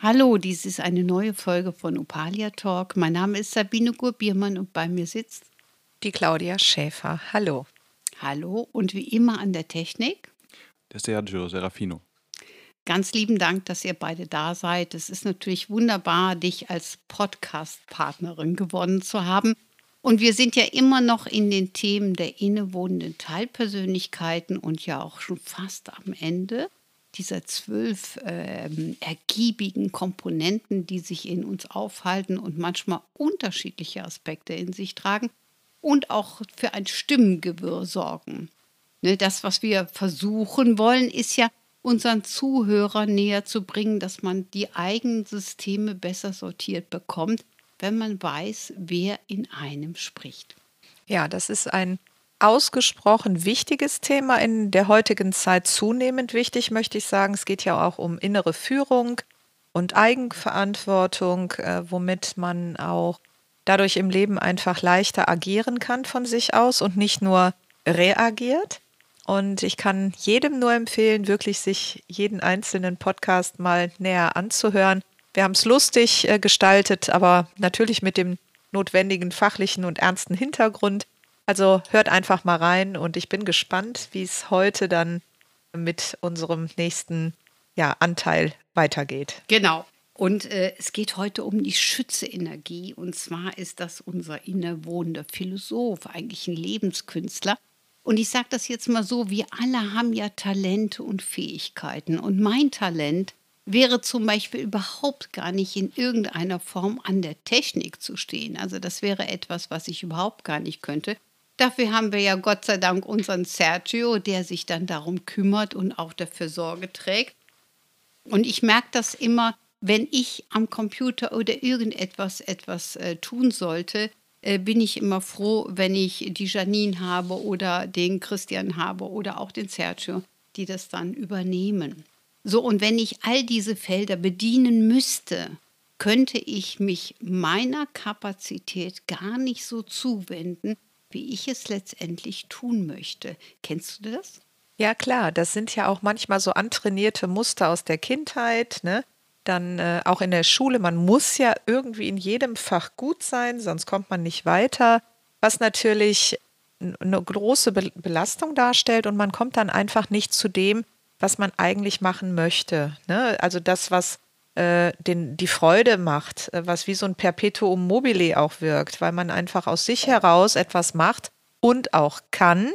Hallo, dies ist eine neue Folge von Opalia Talk. Mein Name ist Sabine Gurbiermann und bei mir sitzt die Claudia Schäfer. Hallo. Hallo und wie immer an der Technik der Sergio Serafino. Ganz lieben Dank, dass ihr beide da seid. Es ist natürlich wunderbar, dich als Podcast-Partnerin gewonnen zu haben. Und wir sind ja immer noch in den Themen der innewohnenden Teilpersönlichkeiten und ja auch schon fast am Ende dieser zwölf ähm, ergiebigen Komponenten, die sich in uns aufhalten und manchmal unterschiedliche Aspekte in sich tragen und auch für ein Stimmengewirr sorgen. Ne, das, was wir versuchen wollen, ist ja, unseren Zuhörern näher zu bringen, dass man die eigenen Systeme besser sortiert bekommt, wenn man weiß, wer in einem spricht. Ja, das ist ein ausgesprochen wichtiges Thema in der heutigen Zeit zunehmend wichtig, möchte ich sagen. Es geht ja auch um innere Führung und Eigenverantwortung, äh, womit man auch dadurch im Leben einfach leichter agieren kann von sich aus und nicht nur reagiert. Und ich kann jedem nur empfehlen, wirklich sich jeden einzelnen Podcast mal näher anzuhören. Wir haben es lustig äh, gestaltet, aber natürlich mit dem notwendigen fachlichen und ernsten Hintergrund. Also hört einfach mal rein und ich bin gespannt, wie es heute dann mit unserem nächsten ja, Anteil weitergeht. Genau. Und äh, es geht heute um die Schütze-Energie. Und zwar ist das unser innerwohnender Philosoph, eigentlich ein Lebenskünstler. Und ich sage das jetzt mal so, wir alle haben ja Talente und Fähigkeiten. Und mein Talent wäre zum Beispiel überhaupt gar nicht in irgendeiner Form an der Technik zu stehen. Also das wäre etwas, was ich überhaupt gar nicht könnte. Dafür haben wir ja Gott sei Dank unseren Sergio, der sich dann darum kümmert und auch dafür Sorge trägt. Und ich merke das immer, wenn ich am Computer oder irgendetwas etwas äh, tun sollte, äh, bin ich immer froh, wenn ich die Janine habe oder den Christian habe oder auch den Sergio, die das dann übernehmen. So, und wenn ich all diese Felder bedienen müsste, könnte ich mich meiner Kapazität gar nicht so zuwenden, wie ich es letztendlich tun möchte. Kennst du das? Ja, klar, das sind ja auch manchmal so antrainierte Muster aus der Kindheit, ne? Dann äh, auch in der Schule, man muss ja irgendwie in jedem Fach gut sein, sonst kommt man nicht weiter, was natürlich eine große Be Belastung darstellt und man kommt dann einfach nicht zu dem, was man eigentlich machen möchte. Ne? Also das, was äh, den, die Freude macht, äh, was wie so ein Perpetuum mobile auch wirkt, weil man einfach aus sich heraus etwas macht und auch kann.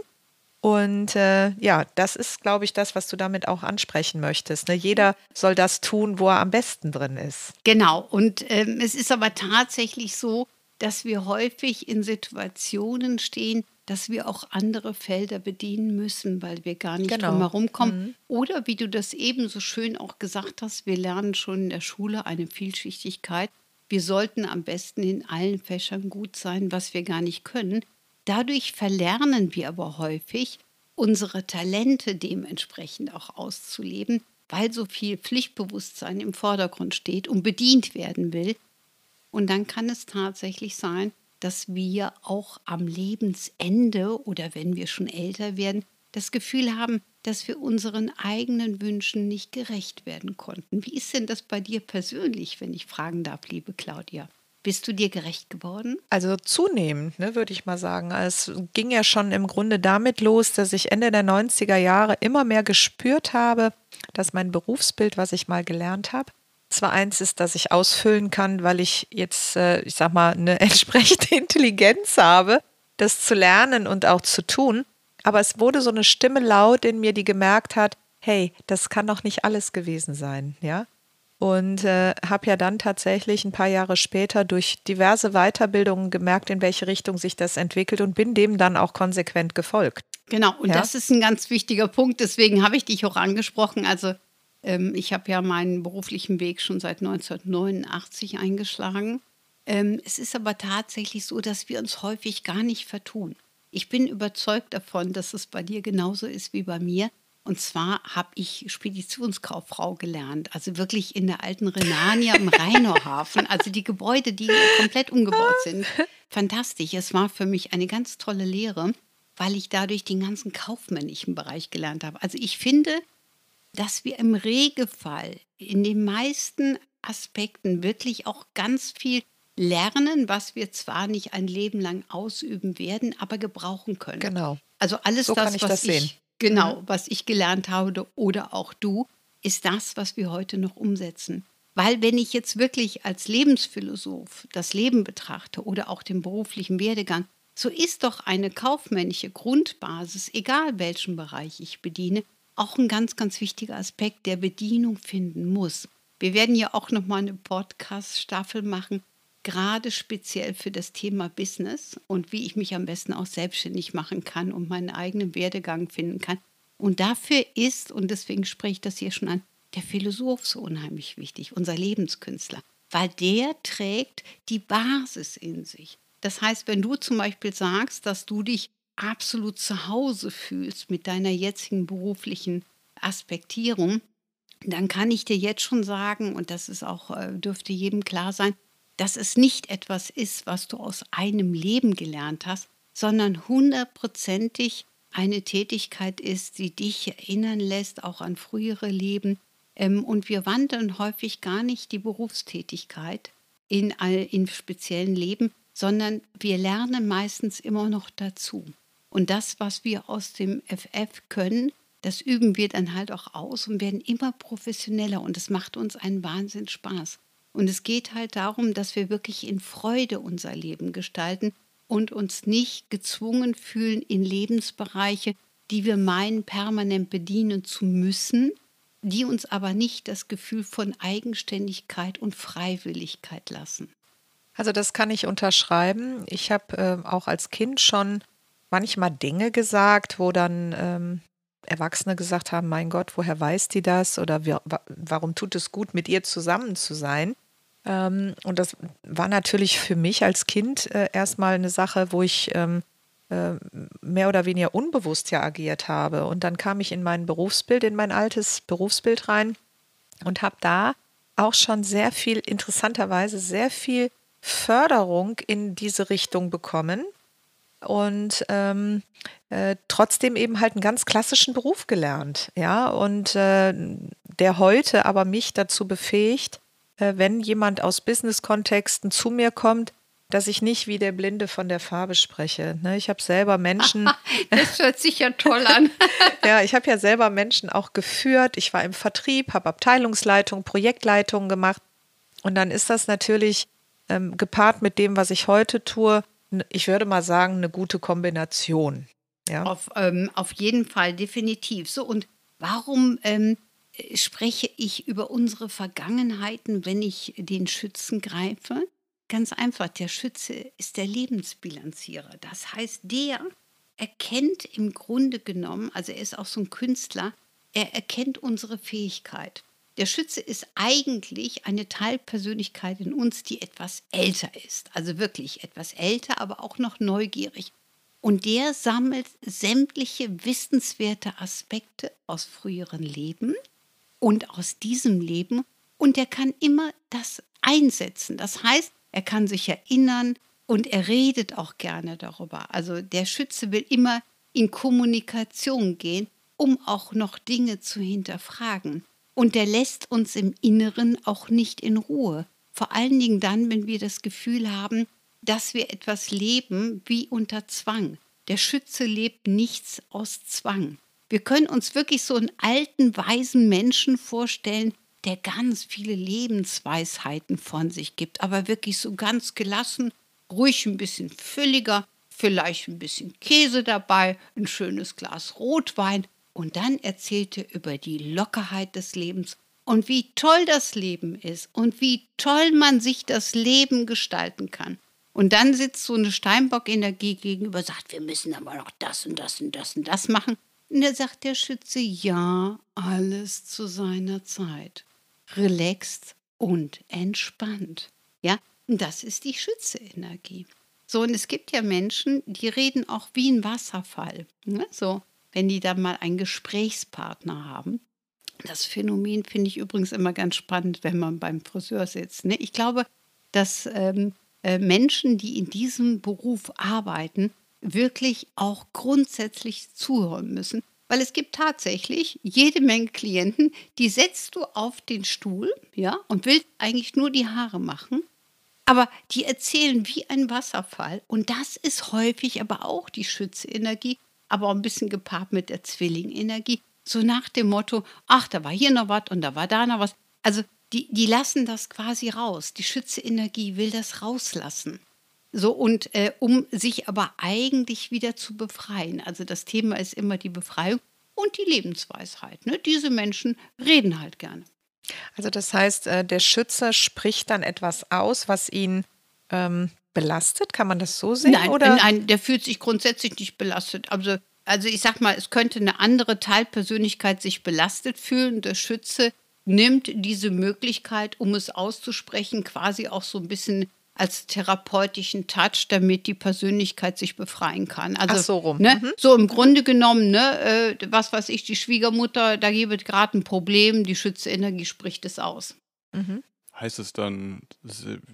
Und äh, ja, das ist, glaube ich, das, was du damit auch ansprechen möchtest. Ne? Jeder soll das tun, wo er am besten drin ist. Genau. Und ähm, es ist aber tatsächlich so, dass wir häufig in Situationen stehen, dass wir auch andere Felder bedienen müssen, weil wir gar nicht genau. drum herum kommen. Mhm. Oder wie du das eben so schön auch gesagt hast, wir lernen schon in der Schule eine Vielschichtigkeit. Wir sollten am besten in allen Fächern gut sein, was wir gar nicht können. Dadurch verlernen wir aber häufig, unsere Talente dementsprechend auch auszuleben, weil so viel Pflichtbewusstsein im Vordergrund steht und bedient werden will. Und dann kann es tatsächlich sein, dass wir auch am Lebensende oder wenn wir schon älter werden, das Gefühl haben, dass wir unseren eigenen Wünschen nicht gerecht werden konnten. Wie ist denn das bei dir persönlich, wenn ich fragen darf, liebe Claudia? Bist du dir gerecht geworden? Also zunehmend, ne, würde ich mal sagen. Es ging ja schon im Grunde damit los, dass ich Ende der 90er Jahre immer mehr gespürt habe, dass mein Berufsbild, was ich mal gelernt habe, zwar eins ist, das ich ausfüllen kann, weil ich jetzt, äh, ich sag mal, eine entsprechende Intelligenz habe, das zu lernen und auch zu tun. Aber es wurde so eine Stimme laut in mir, die gemerkt hat, hey, das kann doch nicht alles gewesen sein, ja. Und äh, habe ja dann tatsächlich ein paar Jahre später durch diverse Weiterbildungen gemerkt, in welche Richtung sich das entwickelt und bin dem dann auch konsequent gefolgt. Genau, und ja? das ist ein ganz wichtiger Punkt. Deswegen habe ich dich auch angesprochen. Also ähm, ich habe ja meinen beruflichen Weg schon seit 1989 eingeschlagen Ähm, es ist aber tatsächlich so, dass wir uns häufig gar nicht vertun. Ich bin überzeugt davon, dass es bei dir genauso ist wie bei mir. Und zwar habe ich Speditionskauffrau gelernt, also wirklich in der alten Renania im Rheinauhafen, also die Gebäude, die komplett umgebaut sind. Fantastisch. Es war für mich eine ganz tolle Lehre, weil ich dadurch den ganzen kaufmännischen Bereich gelernt habe. Also ich finde, dass wir im Regelfall in den meisten Aspekten wirklich auch ganz viel lernen, was wir zwar nicht ein Leben lang ausüben werden, aber gebrauchen können. Genau. Also alles So das, ich was das ich genau, was ich gelernt habe oder auch du, ist das, was wir heute noch umsetzen. Weil wenn ich jetzt wirklich als Lebensphilosoph das Leben betrachte oder auch den beruflichen Werdegang, so ist doch eine kaufmännische Grundbasis, egal welchen Bereich ich bediene, auch ein ganz, ganz wichtiger Aspekt, der Bedienung finden muss. Wir werden ja auch noch mal eine Podcast-Staffel machen, gerade speziell für das Thema Business und wie ich mich am besten auch selbstständig machen kann und meinen eigenen Werdegang finden kann. Und dafür ist, und deswegen spreche ich das hier schon an, der Philosoph so unheimlich wichtig, unser Lebenskünstler, weil der trägt die Basis in sich. Das heißt, wenn du zum Beispiel sagst, dass du dich absolut zu Hause fühlst mit deiner jetzigen beruflichen Aspektierung, dann kann ich dir jetzt schon sagen, und das ist auch, äh, dürfte jedem klar sein, dass es nicht etwas ist, was du aus einem Leben gelernt hast, sondern hundertprozentig eine Tätigkeit ist, die dich erinnern lässt, auch an frühere Leben. Ähm, und wir wandeln häufig gar nicht die Berufstätigkeit in, in speziellen Leben, sondern wir lernen meistens immer noch dazu. Und das, was wir aus dem FF können, das üben wir dann halt auch aus und werden immer professioneller und es macht uns einen Wahnsinn Spaß. Und es geht halt darum, dass wir wirklich in Freude unser Leben gestalten und uns nicht gezwungen fühlen in Lebensbereiche, die wir meinen, permanent bedienen zu müssen, die uns aber nicht das Gefühl von Eigenständigkeit und Freiwilligkeit lassen. Also das kann ich unterschreiben. Ich habe ähm, auch als Kind schon manchmal Dinge gesagt, wo dann ähm, Erwachsene gesagt haben, mein Gott, woher weiß die das? Oder wir, wa warum tut es gut, mit ihr zusammen zu sein? Ähm, und das war natürlich für mich als Kind äh, erstmal eine Sache, wo ich ähm, äh, mehr oder weniger unbewusst ja agiert habe. Und dann kam ich in mein Berufsbild, in mein altes Berufsbild rein und habe da auch schon sehr viel, interessanterweise sehr viel Förderung in diese Richtung bekommen und ähm, äh, trotzdem eben halt einen ganz klassischen Beruf gelernt, ja, und äh, der heute aber mich dazu befähigt, äh, wenn jemand aus Business-Kontexten zu mir kommt, dass ich nicht wie der Blinde von der Farbe spreche. Ne? Ich habe selber Menschen, Das hört sich ja toll an. ja, ich habe ja selber Menschen auch geführt. Ich war im Vertrieb, habe Abteilungsleitung, Projektleitung gemacht. Und dann ist das natürlich ähm, gepaart mit dem, was ich heute tue, ich würde mal sagen, eine gute Kombination. Ja. Auf, ähm, auf jeden Fall, definitiv. So, und warum ähm, äh, spreche ich über unsere Vergangenheiten, wenn ich den Schützen greife? Ganz einfach, der Schütze ist der Lebensbilanzierer. Das heißt, der erkennt im Grunde genommen, also er ist auch so ein Künstler, er erkennt unsere Fähigkeit. Der Schütze ist eigentlich eine Teilpersönlichkeit in uns, die etwas älter ist. Also wirklich etwas älter, aber auch noch neugierig. Und der sammelt sämtliche wissenswerte Aspekte aus früheren Leben und aus diesem Leben und er kann immer das einsetzen. Das heißt, er kann sich erinnern und er redet auch gerne darüber. Also der Schütze will immer in Kommunikation gehen, um auch noch Dinge zu hinterfragen. Und der lässt uns im Inneren auch nicht in Ruhe. Vor allen Dingen dann, wenn wir das Gefühl haben, dass wir etwas leben wie unter Zwang. Der Schütze lebt nichts aus Zwang. Wir können uns wirklich so einen alten, weisen Menschen vorstellen, der ganz viele Lebensweisheiten von sich gibt, aber wirklich so ganz gelassen, ruhig ein bisschen fülliger, vielleicht ein bisschen Käse dabei, ein schönes Glas Rotwein und dann erzählt er über die Lockerheit des Lebens und wie toll das Leben ist und wie toll man sich das Leben gestalten kann. Und dann sitzt so eine Steinbock-Energie gegenüber, sagt, wir müssen aber noch das und das und das und das machen. Und da sagt der Schütze, ja, alles zu seiner Zeit. Relaxed und entspannt. Ja, Das ist die Schütze-Energie. So, und es gibt ja Menschen, die reden auch wie ein Wasserfall. Ne? So, wenn die dann mal einen Gesprächspartner haben. Das Phänomen finde ich übrigens immer ganz spannend, wenn man beim Friseur sitzt. Ne? Ich glaube, dass ähm, äh, Menschen, die in diesem Beruf arbeiten, wirklich auch grundsätzlich zuhören müssen. Weil es gibt tatsächlich jede Menge Klienten, die setzt du auf den Stuhl, ja, und willst eigentlich nur die Haare machen. Aber die erzählen wie ein Wasserfall. Und das ist häufig aber auch die Schütze-Energie, aber auch ein bisschen gepaart mit der Zwilling-Energie. So nach dem Motto, ach, da war hier noch was und da war da noch was. Also die, die lassen das quasi raus. Die Schütze-Energie will das rauslassen. So, und äh, um sich aber eigentlich wieder zu befreien. Also das Thema ist immer die Befreiung und die Lebensweisheit. Ne? Diese Menschen reden halt gerne. Also das heißt, äh, der Schützer spricht dann etwas aus, was ihn ähm, belastet. Kann man das so sehen? Nein, oder? nein, der fühlt sich grundsätzlich nicht belastet. Also, also ich sag mal, es könnte eine andere Teilpersönlichkeit sich belastet fühlen. Der Schütze nimmt diese Möglichkeit, um es auszusprechen, quasi auch so ein bisschen als therapeutischen Touch, damit die Persönlichkeit sich befreien kann. Also, Ach so rum. Ne, Mhm. So im Grunde genommen, ne, äh, was weiß ich, die Schwiegermutter, da gibt gerade ein Problem, die Schütze-Energie spricht es aus. Mhm. Heißt es dann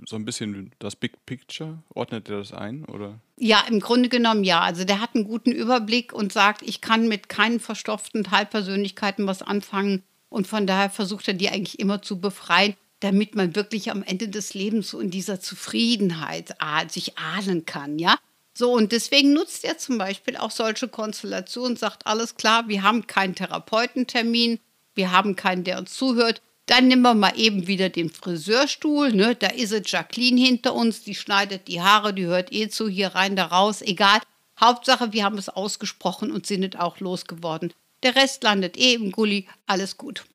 so ein bisschen das Big Picture? Ordnet er das ein? Oder? Ja, im Grunde genommen ja. Also der hat einen guten Überblick und sagt, ich kann mit keinen verstopften Teilpersönlichkeiten was anfangen. Und von daher versucht er die eigentlich immer zu befreien, damit man wirklich am Ende des Lebens so in dieser Zufriedenheit sich ahnen kann, ja. So, und deswegen nutzt er zum Beispiel auch solche Konstellationen, sagt, alles klar, wir haben keinen Therapeutentermin, wir haben keinen, der uns zuhört. Dann nehmen wir mal eben wieder den Friseurstuhl, ne? Da ist es Jacqueline hinter uns, die schneidet die Haare, die hört eh zu, hier rein, da raus, egal. Hauptsache, wir haben es ausgesprochen und sind es auch losgeworden. Der Rest landet eh im Gully, alles gut.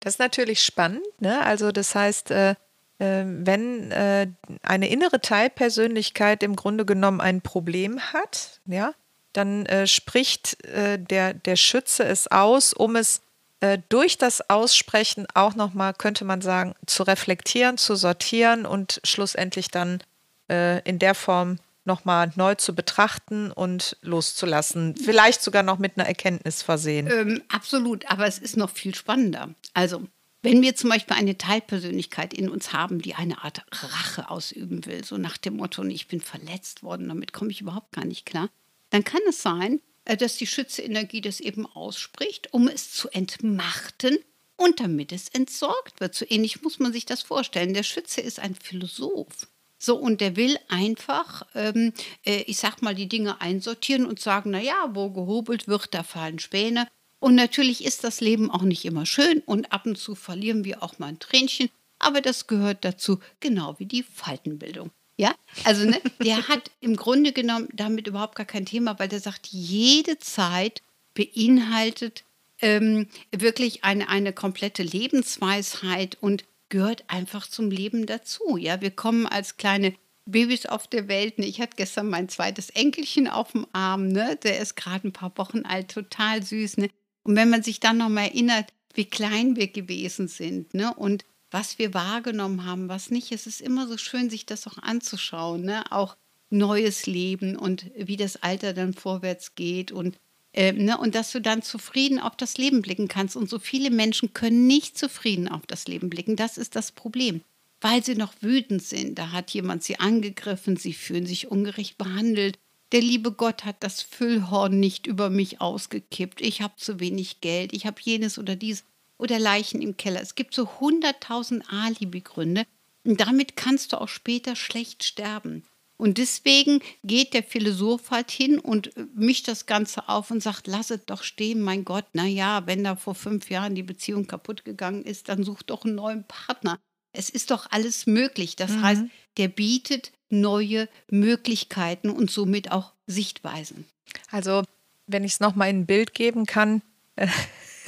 Das ist natürlich spannend. Ne? Also das heißt, äh, äh, wenn äh, eine innere Teilpersönlichkeit im Grunde genommen ein Problem hat, ja, dann äh, spricht äh, der, der Schütze es aus, um es äh, durch das Aussprechen auch nochmal, könnte man sagen, zu reflektieren, zu sortieren und schlussendlich dann äh, in der Form nochmal neu zu betrachten und loszulassen. Vielleicht sogar noch mit einer Erkenntnis versehen. Ähm, absolut, aber es ist noch viel spannender. Also, wenn wir zum Beispiel eine Teilpersönlichkeit in uns haben, die eine Art Rache ausüben will, so nach dem Motto, ich bin verletzt worden, damit komme ich überhaupt gar nicht klar, dann kann es sein, dass die Schütze-Energie das eben ausspricht, um es zu entmachten und damit es entsorgt wird. So ähnlich muss man sich das vorstellen. Der Schütze ist ein Philosoph. So, und der will einfach, ähm, äh, ich sag mal, die Dinge einsortieren und sagen, naja, wo gehobelt wird, da fallen Späne. Und natürlich ist das Leben auch nicht immer schön und ab und zu verlieren wir auch mal ein Tränchen, aber das gehört dazu, genau wie die Faltenbildung. Ja, also ne, der hat im Grunde genommen damit überhaupt gar kein Thema, weil der sagt, jede Zeit beinhaltet ähm, wirklich eine, eine komplette Lebensweisheit und gehört einfach zum Leben dazu. Ja, wir kommen als kleine Babys auf der Welt. Ne? Ich hatte gestern mein zweites Enkelchen auf dem Arm. Ne? Der ist gerade ein paar Wochen alt, total süß. Ne? Und wenn man sich dann noch mal erinnert, wie klein wir gewesen sind ne? und was wir wahrgenommen haben, was nicht, es ist immer so schön, sich das auch anzuschauen. Ne? Auch neues Leben und wie das Alter dann vorwärts geht und ähm, ne, und dass du dann zufrieden auf das Leben blicken kannst. Und so viele Menschen können nicht zufrieden auf das Leben blicken. Das ist das Problem. Weil sie noch wütend sind. Da hat jemand sie angegriffen, sie fühlen sich ungerecht behandelt. Der liebe Gott hat das Füllhorn nicht über mich ausgekippt. Ich habe zu wenig Geld. Ich habe jenes oder dies oder Leichen im Keller. Es gibt so hunderttausend Alibi-Gründe. Und damit kannst du auch später schlecht sterben. Und deswegen geht der Philosoph halt hin und äh, mischt das Ganze auf und sagt, lass es doch stehen, mein Gott, na ja, wenn da vor fünf Jahren die Beziehung kaputt gegangen ist, dann such doch einen neuen Partner. Es ist doch alles möglich. Das Mhm. heißt, der bietet neue Möglichkeiten und somit auch Sichtweisen. Also, wenn ich es nochmal in ein Bild geben kann,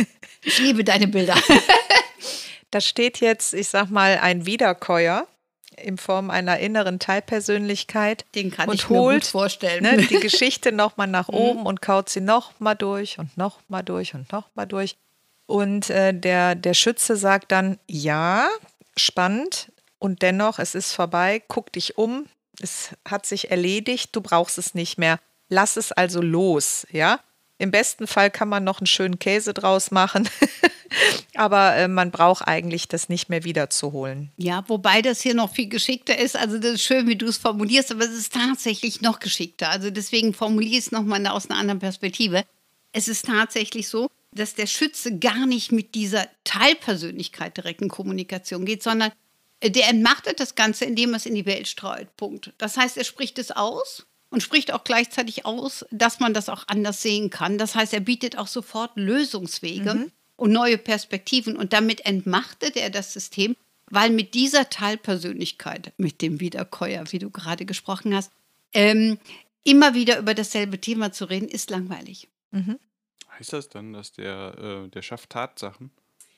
Ich liebe deine Bilder. da steht jetzt, ich sag mal, ein Wiederkäuer in Form einer inneren Teilpersönlichkeit Den kann und ich mir gut holt vorstellen. ne, die Geschichte nochmal nach oben und kaut sie nochmal durch und nochmal durch und nochmal durch. Und äh, der, der Schütze sagt dann, ja, spannend. und dennoch, es ist vorbei, guck dich um, es hat sich erledigt, du brauchst es nicht mehr. Lass es also los, ja? Im besten Fall kann man noch einen schönen Käse draus machen, aber äh, man braucht eigentlich das nicht mehr wiederzuholen. Ja, wobei das hier noch viel geschickter ist. Also das ist schön, wie du es formulierst, aber es ist tatsächlich noch geschickter. Also deswegen formuliere ich es nochmal aus einer anderen Perspektive. Es ist tatsächlich so, dass der Schütze gar nicht mit dieser Teilpersönlichkeit direkt in Kommunikation geht, sondern äh, der entmachtet das Ganze, indem er es in die Welt streut. Punkt. Das heißt, er spricht es aus und spricht auch gleichzeitig aus, dass man das auch anders sehen kann. Das heißt, er bietet auch sofort Lösungswege mhm. und neue Perspektiven und damit entmachtet er das System, weil mit dieser Teilpersönlichkeit, mit dem Wiederkäuer, wie du gerade gesprochen hast, ähm, immer wieder über dasselbe Thema zu reden, ist langweilig. Mhm. Heißt das dann, dass der, äh, der schafft Tatsachen?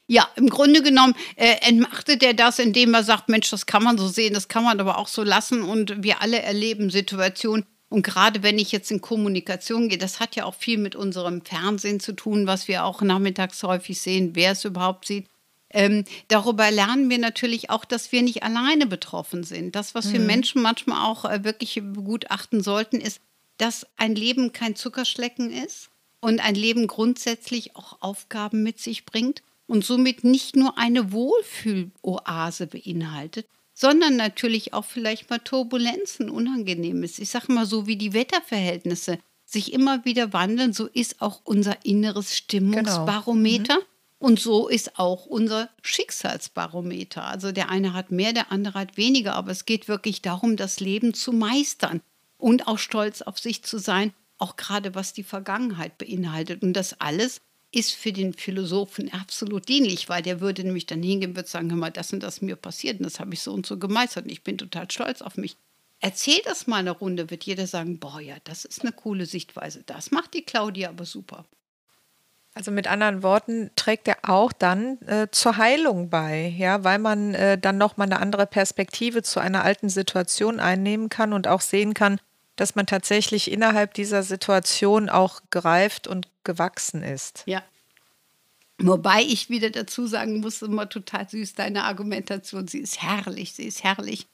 Ja, im Grunde genommen äh, entmachtet er das, indem er sagt, Mensch, das kann man so sehen, das kann man aber auch so lassen und wir alle erleben Situationen, und gerade wenn ich jetzt in Kommunikation gehe, das hat ja auch viel mit unserem Fernsehen zu tun, was wir auch nachmittags häufig sehen, wer es überhaupt sieht. Ähm, darüber lernen wir natürlich auch, dass wir nicht alleine betroffen sind. Das, was wir mhm. Menschen manchmal auch äh, wirklich begutachten sollten, ist, dass ein Leben kein Zuckerschlecken ist und ein Leben grundsätzlich auch Aufgaben mit sich bringt und somit nicht nur eine Wohlfühloase beinhaltet, sondern natürlich auch vielleicht mal Turbulenzen, Unangenehmes. Ich sage mal so, wie die Wetterverhältnisse sich immer wieder wandeln, so ist auch unser inneres Stimmungsbarometer. Genau. Mhm. Und so ist auch unser Schicksalsbarometer. Also der eine hat mehr, der andere hat weniger, aber es geht wirklich darum, das Leben zu meistern und auch stolz auf sich zu sein, auch gerade was die Vergangenheit beinhaltet. Und das alles ist für den Philosophen absolut dienlich, weil der würde nämlich dann hingehen und würde sagen, hör mal, das und das mir passiert und das habe ich so und so gemeistert und ich bin total stolz auf mich. Erzähl das mal eine Runde, wird jeder sagen, boah, ja, das ist eine coole Sichtweise. Das macht die Claudia aber super. Also mit anderen Worten trägt er auch dann äh, zur Heilung bei, ja, weil man äh, dann nochmal eine andere Perspektive zu einer alten Situation einnehmen kann und auch sehen kann, dass man tatsächlich innerhalb dieser Situation auch gereift und gewachsen ist. Ja. Wobei ich wieder dazu sagen muss, immer total süß, deine Argumentation, sie ist herrlich, sie ist herrlich,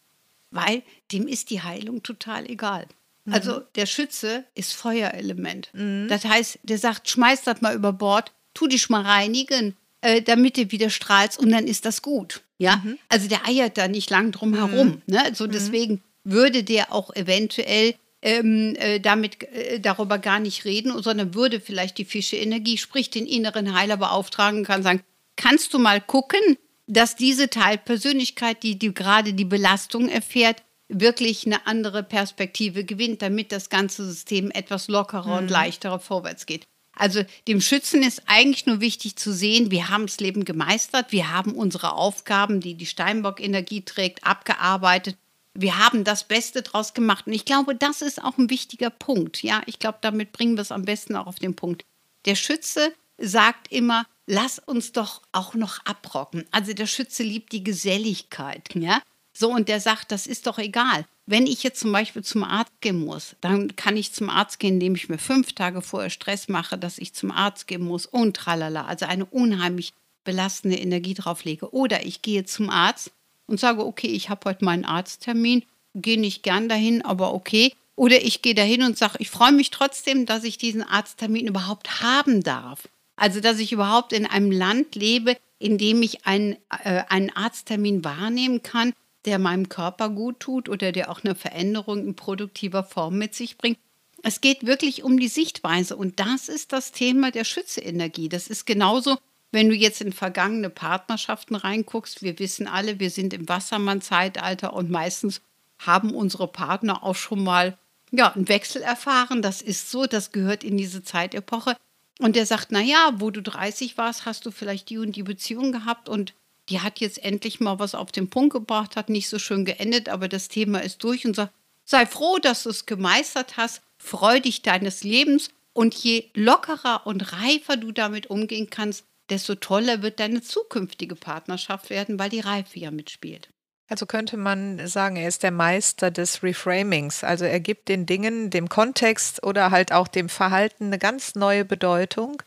weil dem ist die Heilung total egal. Mhm. Also der Schütze ist Feuerelement. Mhm. Das heißt, der sagt, schmeiß das mal über Bord, tu dich mal reinigen, äh, damit du wieder strahlst und dann ist das gut. Ja, mhm. also der eiert da nicht lang drum herum. Mhm. Ne? Also deswegen würde der auch eventuell ähm, äh, damit äh, darüber gar nicht reden, sondern würde vielleicht die Fische-Energie, sprich den inneren Heiler beauftragen, kann sagen, kannst du mal gucken, dass diese Teilpersönlichkeit, die, die gerade die Belastung erfährt, wirklich eine andere Perspektive gewinnt, damit das ganze System etwas lockerer mhm. und leichterer vorwärts geht. Also dem Schützen ist eigentlich nur wichtig zu sehen, wir haben das Leben gemeistert, wir haben unsere Aufgaben, die die Steinbock-Energie trägt, abgearbeitet wir haben das Beste draus gemacht. Und ich glaube, das ist auch ein wichtiger Punkt. Ja, ich glaube, damit bringen wir es am besten auch auf den Punkt. Der Schütze sagt immer, lass uns doch auch noch abrocken. Also der Schütze liebt die Geselligkeit. Ja, so und der sagt, das ist doch egal. Wenn ich jetzt zum Beispiel zum Arzt gehen muss, dann kann ich zum Arzt gehen, indem ich mir fünf Tage vorher Stress mache, dass ich zum Arzt gehen muss und tralala. Also eine unheimlich belastende Energie drauflege. Oder ich gehe zum Arzt und sage, okay, ich habe heute meinen Arzttermin, gehe nicht gern dahin, aber okay. Oder ich gehe dahin und sage, ich freue mich trotzdem, dass ich diesen Arzttermin überhaupt haben darf. Also, dass ich überhaupt in einem Land lebe, in dem ich einen, äh, einen Arzttermin wahrnehmen kann, der meinem Körper gut tut oder der auch eine Veränderung in produktiver Form mit sich bringt. Es geht wirklich um die Sichtweise und das ist das Thema der Schützeenergie. Das ist genauso wenn du jetzt in vergangene Partnerschaften reinguckst, wir wissen alle, wir sind im Wassermann-Zeitalter und meistens haben unsere Partner auch schon mal ja, einen Wechsel erfahren. Das ist so, das gehört in diese Zeitepoche. Und der sagt, naja, wo du 30 warst, hast du vielleicht die und die Beziehung gehabt und die hat jetzt endlich mal was auf den Punkt gebracht, hat nicht so schön geendet, aber das Thema ist durch und sagt, sei froh, dass du es gemeistert hast, freu dich deines Lebens und je lockerer und reifer du damit umgehen kannst, desto toller wird deine zukünftige Partnerschaft werden, weil die Reife ja mitspielt. Also könnte man sagen, er ist der Meister des Reframings. Also er gibt den Dingen, dem Kontext oder halt auch dem Verhalten eine ganz neue Bedeutung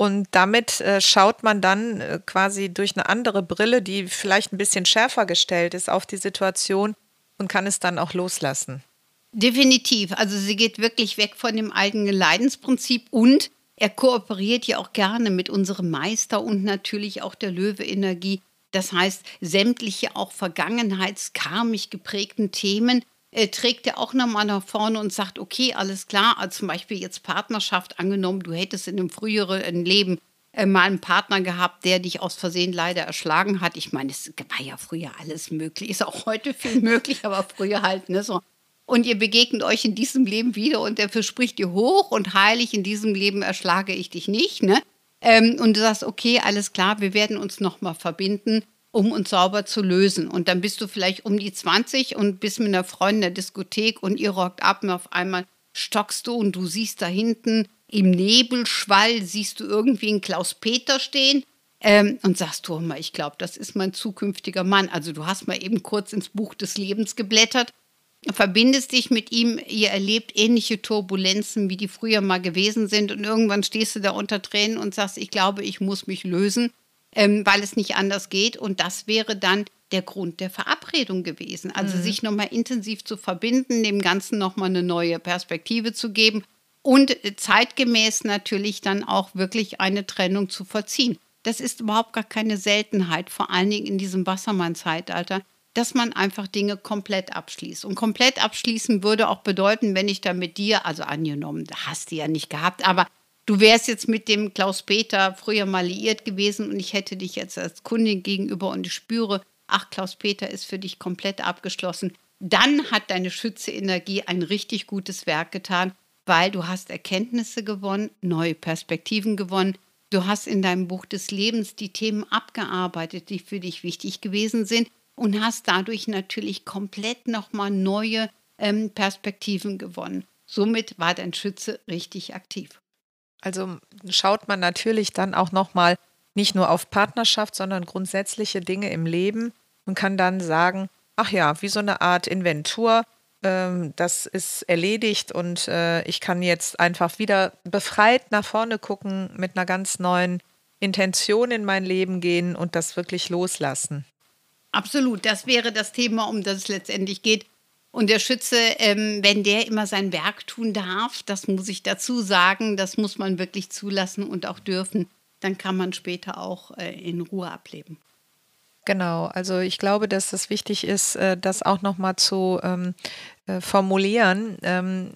Und damit äh, schaut man dann äh, quasi durch eine andere Brille, die vielleicht ein bisschen schärfer gestellt ist auf die Situation und kann es dann auch loslassen. Definitiv. Also sie geht wirklich weg von dem eigenen Leidensprinzip und er kooperiert ja auch gerne mit unserem Meister und natürlich auch der Löwe-Energie. Das heißt, sämtliche auch vergangenheitskarmisch geprägten Themen äh, trägt er auch nochmal nach vorne und sagt, okay, alles klar, also zum Beispiel jetzt Partnerschaft angenommen, du hättest in einem früheren Leben äh, mal einen Partner gehabt, der dich aus Versehen leider erschlagen hat. Ich meine, es war ja früher alles möglich, ist auch heute viel möglich, aber früher halt, ne, so. Und ihr begegnet euch in diesem Leben wieder und der verspricht dir hoch und heilig, in diesem Leben erschlage ich dich nicht, ne? Ähm, und du sagst, okay, alles klar, wir werden uns nochmal verbinden um uns sauber zu lösen. Und dann bist du vielleicht um die 20 und bist mit einer Freundin in der Diskothek und ihr rockt ab und auf einmal stockst du und du siehst da hinten im Nebelschwall, siehst du irgendwie einen Klaus-Peter stehen ähm, und sagst, du mal, ich glaube, das ist mein zukünftiger Mann. Also du hast mal eben kurz ins Buch des Lebens geblättert, verbindest dich mit ihm, ihr erlebt ähnliche Turbulenzen, wie die früher mal gewesen sind und irgendwann stehst du da unter Tränen und sagst, ich glaube, ich muss mich lösen ähm, weil es nicht anders geht. Und das wäre dann der Grund der Verabredung gewesen. Also mhm. sich nochmal intensiv zu verbinden, dem Ganzen nochmal eine neue Perspektive zu geben und zeitgemäß natürlich dann auch wirklich eine Trennung zu vollziehen. Das ist überhaupt gar keine Seltenheit, vor allen Dingen in diesem Wassermann-Zeitalter, dass man einfach Dinge komplett abschließt. Und komplett abschließen würde auch bedeuten, wenn ich da mit dir, also angenommen, hast du ja nicht gehabt, aber du wärst jetzt mit dem Klaus-Peter früher mal liiert gewesen und ich hätte dich jetzt als Kundin gegenüber und ich spüre, ach, Klaus-Peter ist für dich komplett abgeschlossen. Dann hat deine Schütze-Energie ein richtig gutes Werk getan, weil du hast Erkenntnisse gewonnen, neue Perspektiven gewonnen. Du hast in deinem Buch des Lebens die Themen abgearbeitet, die für dich wichtig gewesen sind und hast dadurch natürlich komplett nochmal neue ähm, Perspektiven gewonnen. Somit war dein Schütze richtig aktiv. Also schaut man natürlich dann auch nochmal nicht nur auf Partnerschaft, sondern grundsätzliche Dinge im Leben und kann dann sagen, ach ja, wie so eine Art Inventur, ähm, das ist erledigt und äh, ich kann jetzt einfach wieder befreit nach vorne gucken, mit einer ganz neuen Intention in mein Leben gehen und das wirklich loslassen. Absolut, das wäre das Thema, um das es letztendlich geht. Und der Schütze, ähm, wenn der immer sein Werk tun darf, das muss ich dazu sagen, das muss man wirklich zulassen und auch dürfen, dann kann man später auch äh, in Ruhe ableben. Genau, also ich glaube, dass es wichtig ist, äh, das auch nochmal zu ähm, äh, formulieren. Ähm,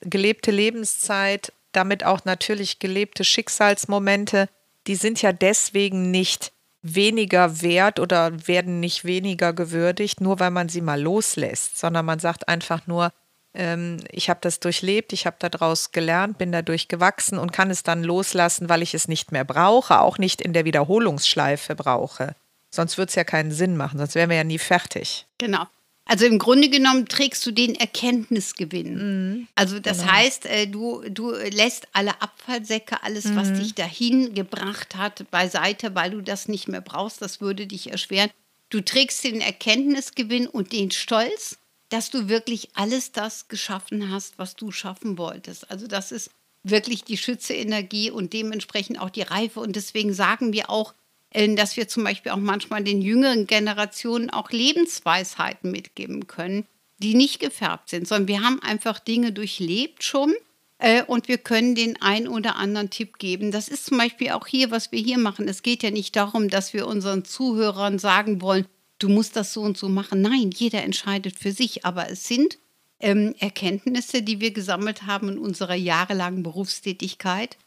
gelebte Lebenszeit, damit auch natürlich gelebte Schicksalsmomente, die sind ja deswegen nicht weniger wert oder werden nicht weniger gewürdigt, nur weil man sie mal loslässt, sondern man sagt einfach nur, ähm, ich habe das durchlebt, ich habe daraus gelernt, bin dadurch gewachsen und kann es dann loslassen, weil ich es nicht mehr brauche, auch nicht in der Wiederholungsschleife brauche. Sonst würde es ja keinen Sinn machen, sonst wären wir ja nie fertig. Genau. Also im Grunde genommen trägst du den Erkenntnisgewinn. Mhm, also das genau. heißt, äh, du, du lässt alle Abfallsäcke, alles, mhm. was dich dahin gebracht hat, beiseite, weil du das nicht mehr brauchst. Das würde dich erschweren. Du trägst den Erkenntnisgewinn und den Stolz, dass du wirklich alles das geschaffen hast, was du schaffen wolltest. Also das ist wirklich die Schütze-Energie und dementsprechend auch die Reife. Und deswegen sagen wir auch, dass wir zum Beispiel auch manchmal den jüngeren Generationen auch Lebensweisheiten mitgeben können, die nicht gefärbt sind, sondern wir haben einfach Dinge durchlebt schon äh, und wir können den einen oder anderen Tipp geben. Das ist zum Beispiel auch hier, was wir hier machen. Es geht ja nicht darum, dass wir unseren Zuhörern sagen wollen, du musst das so und so machen. Nein, jeder entscheidet für sich, aber es sind ähm, Erkenntnisse, die wir gesammelt haben in unserer jahrelangen Berufstätigkeit,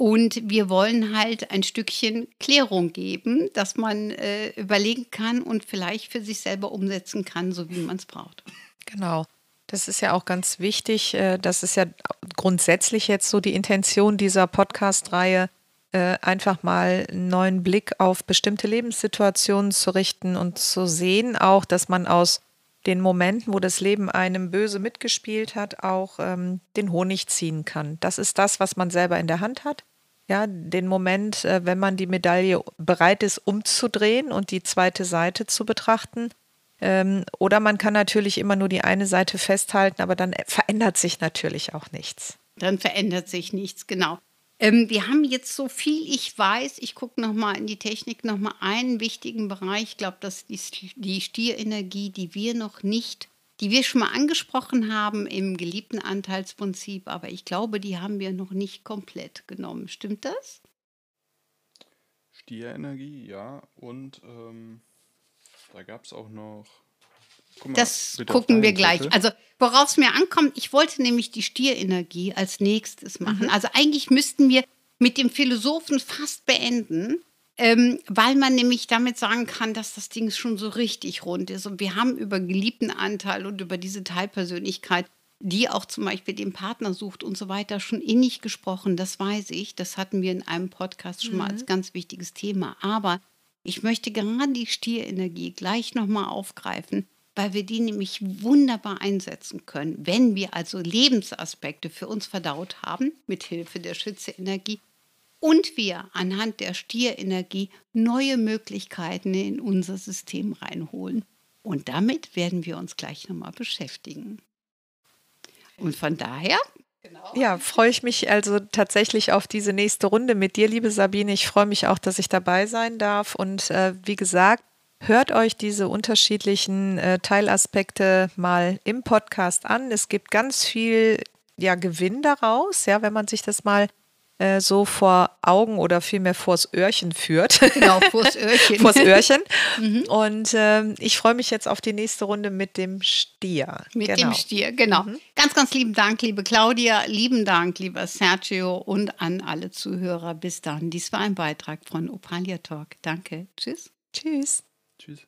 und wir wollen halt ein Stückchen Klärung geben, dass man äh, überlegen kann und vielleicht für sich selber umsetzen kann, so wie man es braucht. Genau. Das ist ja auch ganz wichtig. Äh, das ist ja grundsätzlich jetzt so die Intention dieser Podcast-Reihe, äh, einfach mal einen neuen Blick auf bestimmte Lebenssituationen zu richten und zu sehen auch, dass man aus den Momenten, wo das Leben einem böse mitgespielt hat, auch ähm, den Honig ziehen kann. Das ist das, was man selber in der Hand hat ja, den Moment, äh, wenn man die Medaille bereit ist, umzudrehen und die zweite Seite zu betrachten. Ähm, oder man kann natürlich immer nur die eine Seite festhalten, aber dann verändert sich natürlich auch nichts. Dann verändert sich nichts, genau. Ähm, wir haben jetzt so viel ich weiß, ich gucke nochmal in die Technik, nochmal einen wichtigen Bereich. Ich glaube, das ist die Stierenergie, die wir noch nicht, die wir schon mal angesprochen haben im geliebten Anteilsprinzip, aber ich glaube, die haben wir noch nicht komplett genommen. Stimmt das? Stierenergie, ja. Und ähm, da gab es auch noch. Mal, das gucken wir gleich. Seite. Also worauf es mir ankommt, ich wollte nämlich die Stierenergie als nächstes machen. Mhm. Also eigentlich müssten wir mit dem Philosophen fast beenden, ähm, weil man nämlich damit sagen kann, dass das Ding schon so richtig rund ist. Und wir haben über geliebten Anteil und über diese Teilpersönlichkeit, die auch zum Beispiel den Partner sucht und so weiter, schon innig gesprochen. Das weiß ich. Das hatten wir in einem Podcast schon mhm. mal als ganz wichtiges Thema. Aber ich möchte gerade die Stierenergie gleich nochmal aufgreifen, weil wir die nämlich wunderbar einsetzen können, wenn wir also Lebensaspekte für uns verdaut haben, mit Hilfe der Schütze-Energie, und wir anhand der Stierenergie neue Möglichkeiten in unser System reinholen. Und damit werden wir uns gleich nochmal beschäftigen. Und von daher Genau. Ja, freue ich mich also tatsächlich auf diese nächste Runde mit dir, liebe Sabine. Ich freue mich auch, dass ich dabei sein darf. Und äh, wie gesagt, hört euch diese unterschiedlichen äh, Teilaspekte mal im Podcast an. Es gibt ganz viel ja, Gewinn daraus, ja, wenn man sich das mal äh, so vor Augen oder vielmehr vors Öhrchen führt. Genau, vors Öhrchen. vors Öhrchen. mhm. Und äh, ich freue mich jetzt auf die nächste Runde mit dem Stier. Mit genau. dem Stier, genau. Mhm. Ganz, ganz lieben Dank, liebe Claudia. Lieben Dank, lieber Sergio und an alle Zuhörer. Bis dann. Dies war ein Beitrag von Opalia Talk. Danke. Tschüss. Tschüss. Tschüss.